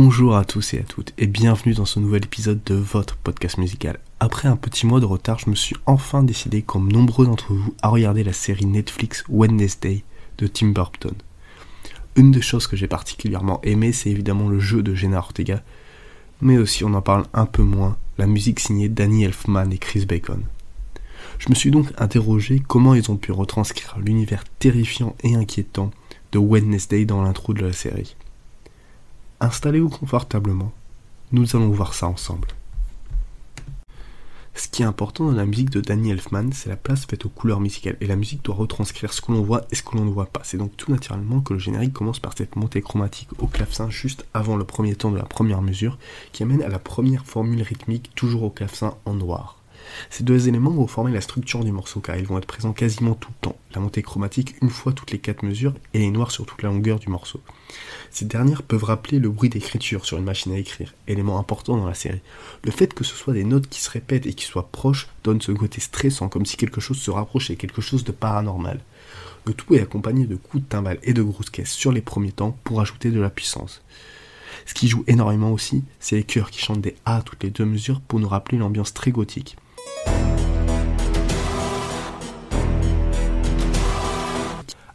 Bonjour à tous et à toutes et bienvenue dans ce nouvel épisode de votre podcast musical. Après un petit mois de retard, je me suis enfin décidé, comme nombreux d'entre vous, à regarder la série Netflix Wednesday de Tim Burton. Une des choses que j'ai particulièrement aimé, c'est évidemment le jeu de Jenna Ortega, mais aussi on en parle un peu moins, la musique signée Danny Elfman et Chris Bacon. Je me suis donc interrogé comment ils ont pu retranscrire l'univers terrifiant et inquiétant de Wednesday dans l'intro de la série. Installez-vous confortablement. Nous allons voir ça ensemble. Ce qui est important dans la musique de Danny Elfman, c'est la place faite aux couleurs musicales. Et la musique doit retranscrire ce que l'on voit et ce que l'on ne voit pas. C'est donc tout naturellement que le générique commence par cette montée chromatique au clavecin juste avant le premier temps de la première mesure, qui amène à la première formule rythmique toujours au clavecin en noir. Ces deux éléments vont former la structure du morceau car ils vont être présents quasiment tout le temps, la montée chromatique une fois toutes les quatre mesures et les noirs sur toute la longueur du morceau. Ces dernières peuvent rappeler le bruit d'écriture sur une machine à écrire, élément important dans la série. Le fait que ce soit des notes qui se répètent et qui soient proches donne ce côté stressant, comme si quelque chose se rapprochait, quelque chose de paranormal. Le tout est accompagné de coups de timbales et de grosses caisses sur les premiers temps pour ajouter de la puissance. Ce qui joue énormément aussi, c'est les chœurs qui chantent des A toutes les deux mesures pour nous rappeler l'ambiance très gothique.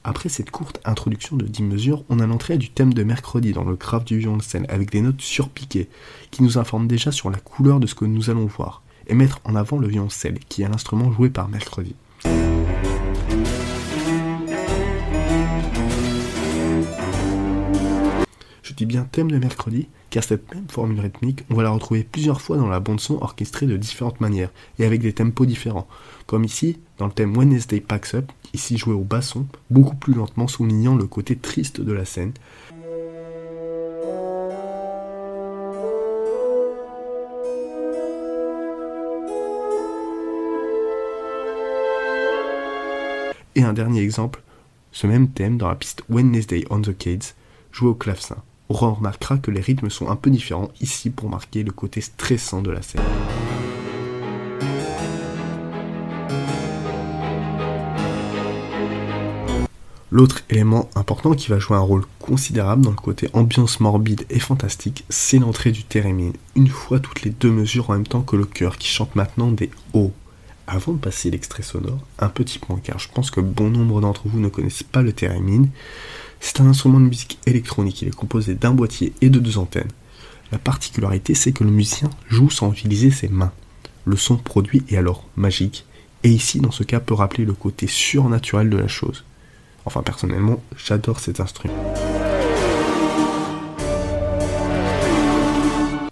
Après cette courte introduction de 10 mesures, on a l'entrée du thème de mercredi dans le graphe du violoncelle avec des notes surpiquées qui nous informent déjà sur la couleur de ce que nous allons voir et mettre en avant le violoncelle qui est l'instrument joué par mercredi. Je dis bien thème de mercredi, car cette même formule rythmique, on va la retrouver plusieurs fois dans la bande-son orchestrée de différentes manières, et avec des tempos différents, comme ici, le thème Wednesday Packs Up, ici joué au basson, beaucoup plus lentement soulignant le côté triste de la scène, Et un dernier exemple, ce même thème dans la piste Wednesday on the Cades, joué au clavecin on remarquera que les rythmes sont un peu différents ici pour marquer le côté stressant de la scène. L'autre élément important qui va jouer un rôle considérable dans le côté ambiance morbide et fantastique, c'est l'entrée du thérémine, une fois toutes les deux mesures en même temps que le chœur qui chante maintenant des hauts. Avant de passer l'extrait sonore, un petit point car je pense que bon nombre d'entre vous ne connaissent pas le thérémine. C'est un instrument de musique électronique, il est composé d'un boîtier et de deux antennes. La particularité, c'est que le musicien joue sans utiliser ses mains. Le son produit est alors magique, et ici, dans ce cas, peut rappeler le côté surnaturel de la chose. Enfin, personnellement, j'adore cet instrument.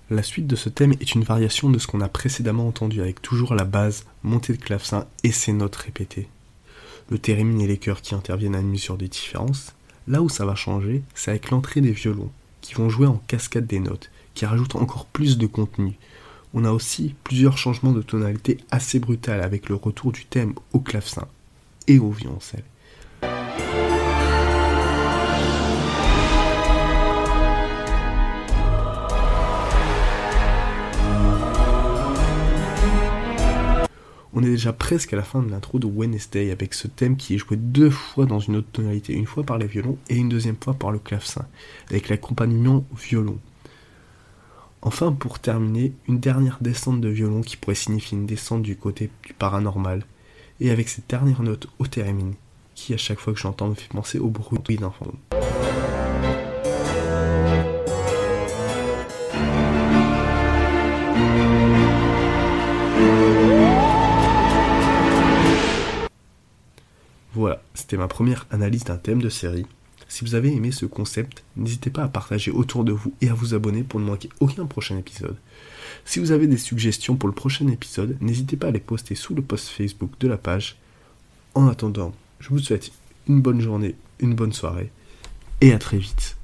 La suite de ce thème est une variation de ce qu'on a précédemment entendu avec toujours la base, montée de clavecin et ses notes répétées. Le thérémine et les chœurs qui interviennent à une mesure de différence, Là où ça va changer, c'est avec l'entrée des violons, qui vont jouer en cascade des notes, qui rajoutent encore plus de contenu. On a aussi plusieurs changements de tonalité assez brutales avec le retour du thème au clavecin et au violoncelle. On est déjà presque à la fin de l'intro de Wednesday avec ce thème qui est joué deux fois dans une autre tonalité, une fois par les violons et une deuxième fois par le clavecin, avec l'accompagnement violon. Enfin, pour terminer, une dernière descente de violon qui pourrait signifier une descente du côté du paranormal, et avec cette dernière note au thérémine, qui à chaque fois que j'entends me fait penser au bruit d'un fantôme. C'était ma première analyse d'un thème de série. Si vous avez aimé ce concept, n'hésitez pas à partager autour de vous et à vous abonner pour ne manquer aucun prochain épisode. Si vous avez des suggestions pour le prochain épisode, n'hésitez pas à les poster sous le post Facebook de la page. En attendant, je vous souhaite une bonne journée, une bonne soirée et à très vite.